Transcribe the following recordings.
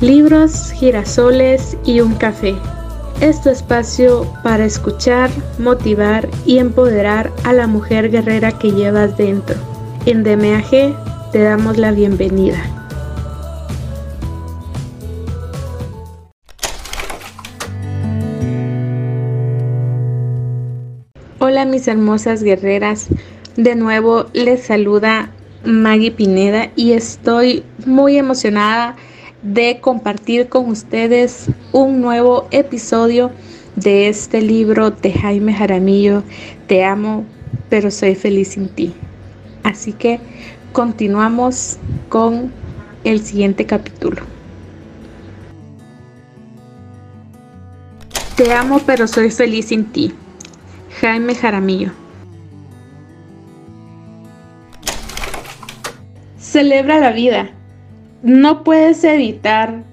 libros, girasoles y un café. Este espacio para escuchar, motivar y empoderar a la mujer guerrera que llevas dentro. En DMAG te damos la bienvenida. Hola mis hermosas guerreras, de nuevo les saluda Maggie Pineda y estoy muy emocionada de compartir con ustedes un nuevo episodio de este libro de Jaime Jaramillo, Te amo, pero soy feliz sin ti. Así que continuamos con el siguiente capítulo. Te amo, pero soy feliz sin ti. Jaime Jaramillo. Celebra la vida no puedes evitar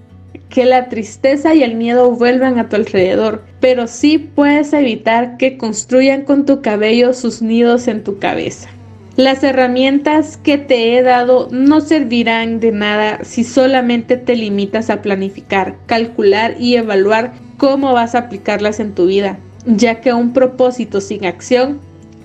que la tristeza y el miedo vuelvan a tu alrededor, pero sí puedes evitar que construyan con tu cabello sus nidos en tu cabeza. Las herramientas que te he dado no servirán de nada si solamente te limitas a planificar, calcular y evaluar cómo vas a aplicarlas en tu vida, ya que un propósito sin acción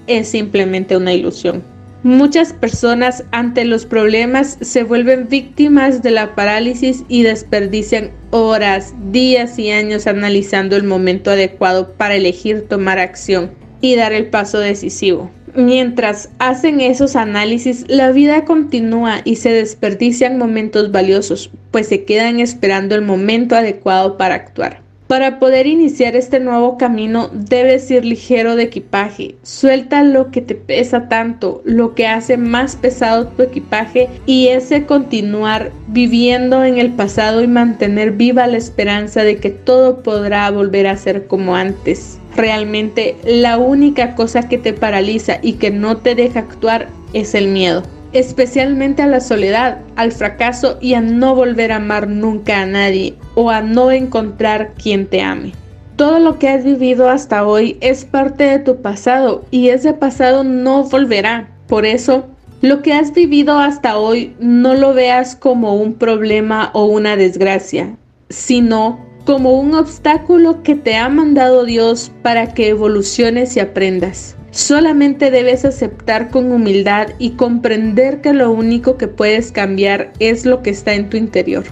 es simplemente una ilusión. Muchas personas ante los problemas se vuelven víctimas de la parálisis y desperdician horas, días y años analizando el momento adecuado para elegir tomar acción y dar el paso decisivo. Mientras hacen esos análisis, la vida continúa y se desperdician momentos valiosos, pues se quedan esperando el momento adecuado para actuar. Para poder iniciar este nuevo camino debes ir ligero de equipaje. Suelta lo que te pesa tanto, lo que hace más pesado tu equipaje y ese continuar viviendo en el pasado y mantener viva la esperanza de que todo podrá volver a ser como antes. Realmente la única cosa que te paraliza y que no te deja actuar es el miedo especialmente a la soledad, al fracaso y a no volver a amar nunca a nadie o a no encontrar quien te ame. Todo lo que has vivido hasta hoy es parte de tu pasado y ese pasado no volverá. Por eso, lo que has vivido hasta hoy no lo veas como un problema o una desgracia, sino como un obstáculo que te ha mandado Dios para que evoluciones y aprendas. Solamente debes aceptar con humildad y comprender que lo único que puedes cambiar es lo que está en tu interior.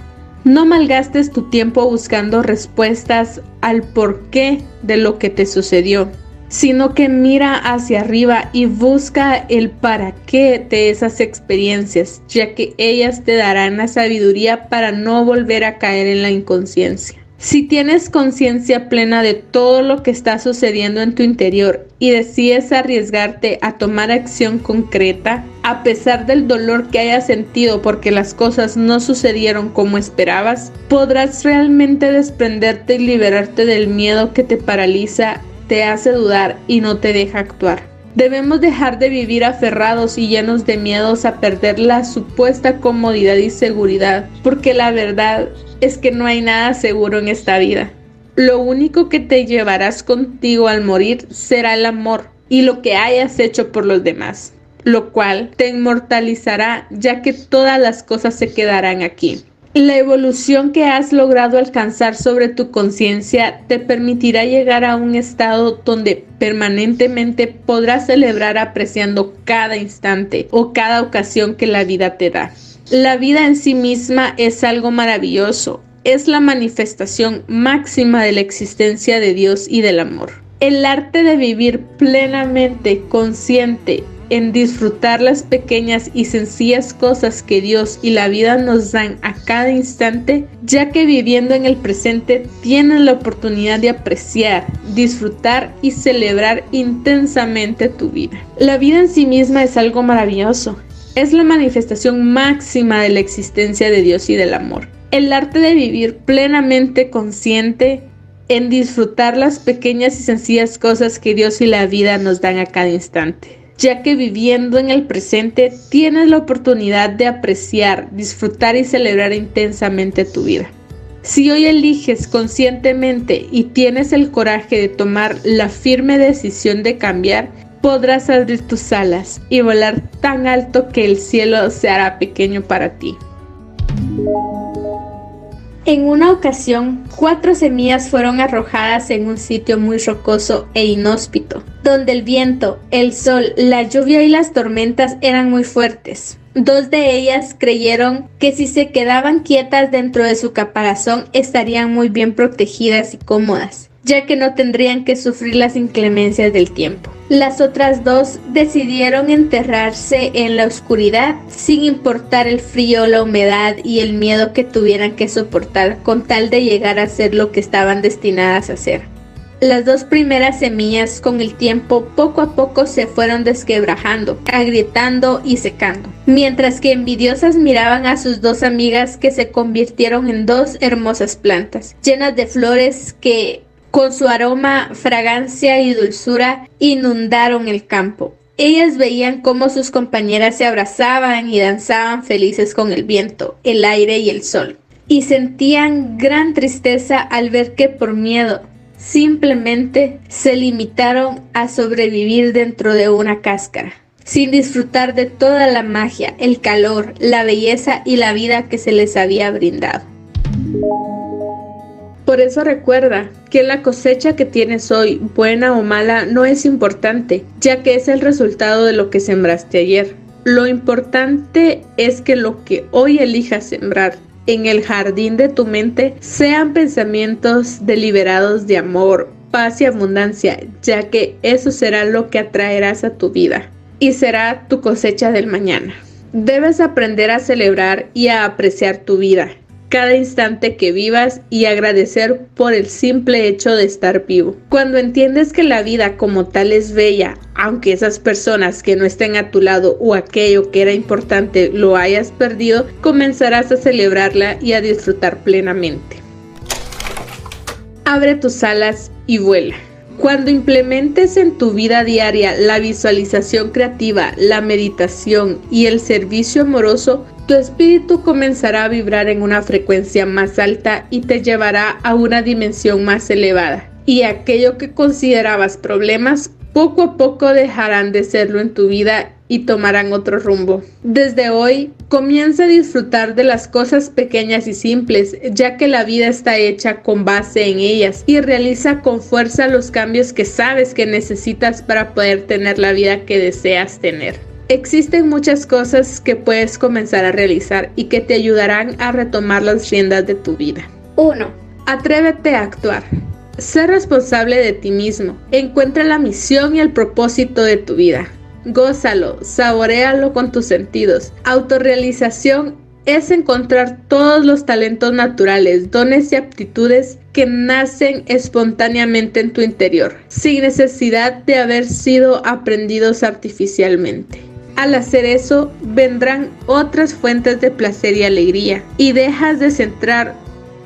No malgastes tu tiempo buscando respuestas al porqué de lo que te sucedió, sino que mira hacia arriba y busca el para qué de esas experiencias, ya que ellas te darán la sabiduría para no volver a caer en la inconsciencia. Si tienes conciencia plena de todo lo que está sucediendo en tu interior y decides arriesgarte a tomar acción concreta, a pesar del dolor que hayas sentido porque las cosas no sucedieron como esperabas, podrás realmente desprenderte y liberarte del miedo que te paraliza, te hace dudar y no te deja actuar. Debemos dejar de vivir aferrados y llenos de miedos a perder la supuesta comodidad y seguridad, porque la verdad es que no hay nada seguro en esta vida. Lo único que te llevarás contigo al morir será el amor y lo que hayas hecho por los demás, lo cual te inmortalizará ya que todas las cosas se quedarán aquí. La evolución que has logrado alcanzar sobre tu conciencia te permitirá llegar a un estado donde permanentemente podrás celebrar apreciando cada instante o cada ocasión que la vida te da. La vida en sí misma es algo maravilloso, es la manifestación máxima de la existencia de Dios y del amor. El arte de vivir plenamente consciente en disfrutar las pequeñas y sencillas cosas que Dios y la vida nos dan a cada instante, ya que viviendo en el presente tienes la oportunidad de apreciar, disfrutar y celebrar intensamente tu vida. La vida en sí misma es algo maravilloso es la manifestación máxima de la existencia de Dios y del amor. El arte de vivir plenamente consciente en disfrutar las pequeñas y sencillas cosas que Dios y la vida nos dan a cada instante, ya que viviendo en el presente tienes la oportunidad de apreciar, disfrutar y celebrar intensamente tu vida. Si hoy eliges conscientemente y tienes el coraje de tomar la firme decisión de cambiar, podrás abrir tus alas y volar tan alto que el cielo se hará pequeño para ti. En una ocasión, cuatro semillas fueron arrojadas en un sitio muy rocoso e inhóspito, donde el viento, el sol, la lluvia y las tormentas eran muy fuertes. Dos de ellas creyeron que si se quedaban quietas dentro de su caparazón estarían muy bien protegidas y cómodas ya que no tendrían que sufrir las inclemencias del tiempo. Las otras dos decidieron enterrarse en la oscuridad sin importar el frío, la humedad y el miedo que tuvieran que soportar con tal de llegar a ser lo que estaban destinadas a ser. Las dos primeras semillas con el tiempo poco a poco se fueron desquebrajando, agrietando y secando, mientras que envidiosas miraban a sus dos amigas que se convirtieron en dos hermosas plantas, llenas de flores que con su aroma, fragancia y dulzura inundaron el campo. Ellas veían cómo sus compañeras se abrazaban y danzaban felices con el viento, el aire y el sol, y sentían gran tristeza al ver que por miedo simplemente se limitaron a sobrevivir dentro de una cáscara, sin disfrutar de toda la magia, el calor, la belleza y la vida que se les había brindado. Por eso recuerda que la cosecha que tienes hoy, buena o mala, no es importante, ya que es el resultado de lo que sembraste ayer. Lo importante es que lo que hoy elijas sembrar en el jardín de tu mente sean pensamientos deliberados de amor, paz y abundancia, ya que eso será lo que atraerás a tu vida y será tu cosecha del mañana. Debes aprender a celebrar y a apreciar tu vida cada instante que vivas y agradecer por el simple hecho de estar vivo. Cuando entiendes que la vida como tal es bella, aunque esas personas que no estén a tu lado o aquello que era importante lo hayas perdido, comenzarás a celebrarla y a disfrutar plenamente. Abre tus alas y vuela. Cuando implementes en tu vida diaria la visualización creativa, la meditación y el servicio amoroso, tu espíritu comenzará a vibrar en una frecuencia más alta y te llevará a una dimensión más elevada. Y aquello que considerabas problemas, poco a poco dejarán de serlo en tu vida y tomarán otro rumbo. Desde hoy, comienza a disfrutar de las cosas pequeñas y simples, ya que la vida está hecha con base en ellas, y realiza con fuerza los cambios que sabes que necesitas para poder tener la vida que deseas tener. Existen muchas cosas que puedes comenzar a realizar y que te ayudarán a retomar las riendas de tu vida. 1. Atrévete a actuar. Sé responsable de ti mismo. Encuentra la misión y el propósito de tu vida. Gózalo, saborealo con tus sentidos. Autorrealización es encontrar todos los talentos naturales, dones y aptitudes que nacen espontáneamente en tu interior, sin necesidad de haber sido aprendidos artificialmente. Al hacer eso, vendrán otras fuentes de placer y alegría, y dejas de centrar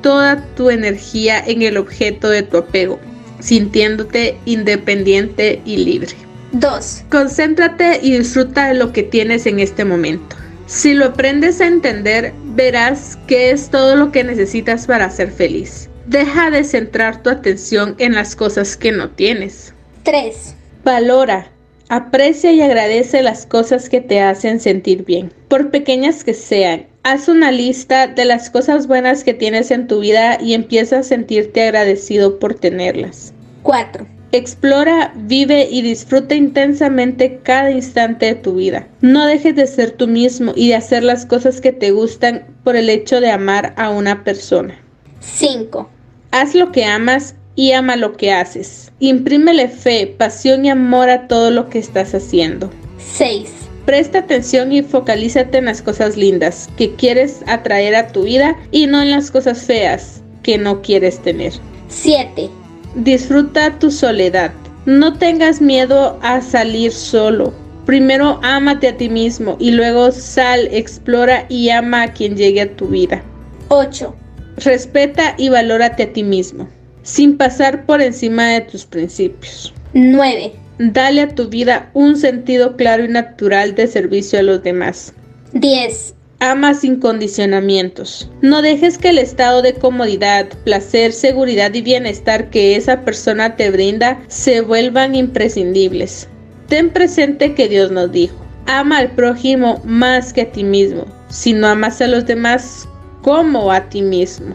toda tu energía en el objeto de tu apego, sintiéndote independiente y libre. 2. Concéntrate y disfruta de lo que tienes en este momento. Si lo aprendes a entender, verás que es todo lo que necesitas para ser feliz. Deja de centrar tu atención en las cosas que no tienes. 3. Valora, aprecia y agradece las cosas que te hacen sentir bien, por pequeñas que sean. Haz una lista de las cosas buenas que tienes en tu vida y empieza a sentirte agradecido por tenerlas. 4. Explora, vive y disfruta intensamente cada instante de tu vida. No dejes de ser tú mismo y de hacer las cosas que te gustan por el hecho de amar a una persona. 5. Haz lo que amas y ama lo que haces. Imprímele fe, pasión y amor a todo lo que estás haciendo. 6. Presta atención y focalízate en las cosas lindas que quieres atraer a tu vida y no en las cosas feas que no quieres tener. 7. Disfruta tu soledad. No tengas miedo a salir solo. Primero ámate a ti mismo y luego sal, explora y ama a quien llegue a tu vida. 8. Respeta y valórate a ti mismo, sin pasar por encima de tus principios. 9. Dale a tu vida un sentido claro y natural de servicio a los demás. 10. Ama sin condicionamientos. No dejes que el estado de comodidad, placer, seguridad y bienestar que esa persona te brinda se vuelvan imprescindibles. Ten presente que Dios nos dijo, ama al prójimo más que a ti mismo. Si no amas a los demás, como a ti mismo.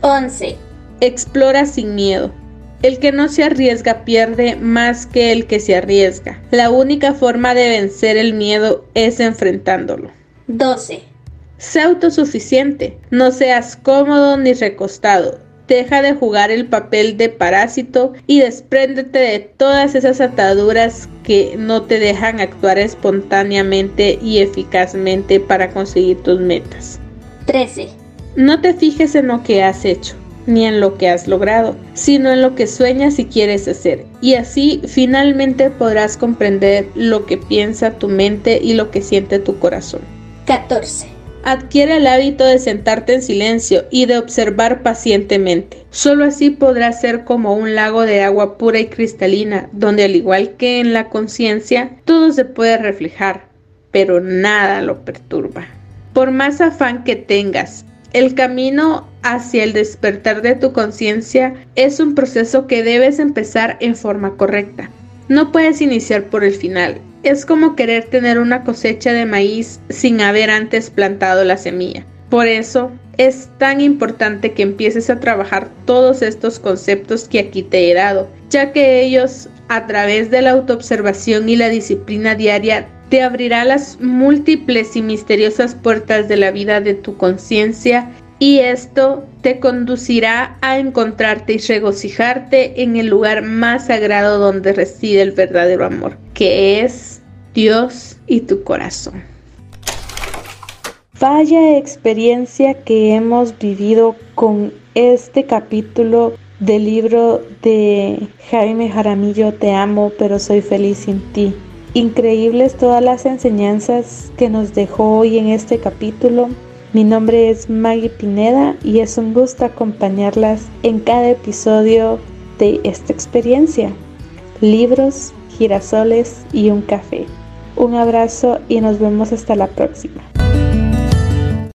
11. Explora sin miedo. El que no se arriesga pierde más que el que se arriesga. La única forma de vencer el miedo es enfrentándolo. 12. Sé autosuficiente. No seas cómodo ni recostado. Deja de jugar el papel de parásito y despréndete de todas esas ataduras que no te dejan actuar espontáneamente y eficazmente para conseguir tus metas. 13. No te fijes en lo que has hecho ni en lo que has logrado, sino en lo que sueñas y quieres hacer. Y así finalmente podrás comprender lo que piensa tu mente y lo que siente tu corazón. 14. Adquiere el hábito de sentarte en silencio y de observar pacientemente. Solo así podrás ser como un lago de agua pura y cristalina, donde al igual que en la conciencia, todo se puede reflejar, pero nada lo perturba. Por más afán que tengas, el camino hacia el despertar de tu conciencia es un proceso que debes empezar en forma correcta. No puedes iniciar por el final. Es como querer tener una cosecha de maíz sin haber antes plantado la semilla. Por eso es tan importante que empieces a trabajar todos estos conceptos que aquí te he dado, ya que ellos, a través de la autoobservación y la disciplina diaria, te abrirá las múltiples y misteriosas puertas de la vida de tu conciencia y esto te conducirá a encontrarte y regocijarte en el lugar más sagrado donde reside el verdadero amor, que es Dios y tu corazón. Vaya experiencia que hemos vivido con este capítulo del libro de Jaime Jaramillo Te amo, pero soy feliz sin ti. Increíbles todas las enseñanzas que nos dejó hoy en este capítulo. Mi nombre es Maggie Pineda y es un gusto acompañarlas en cada episodio de esta experiencia. Libros, girasoles y un café. Un abrazo y nos vemos hasta la próxima.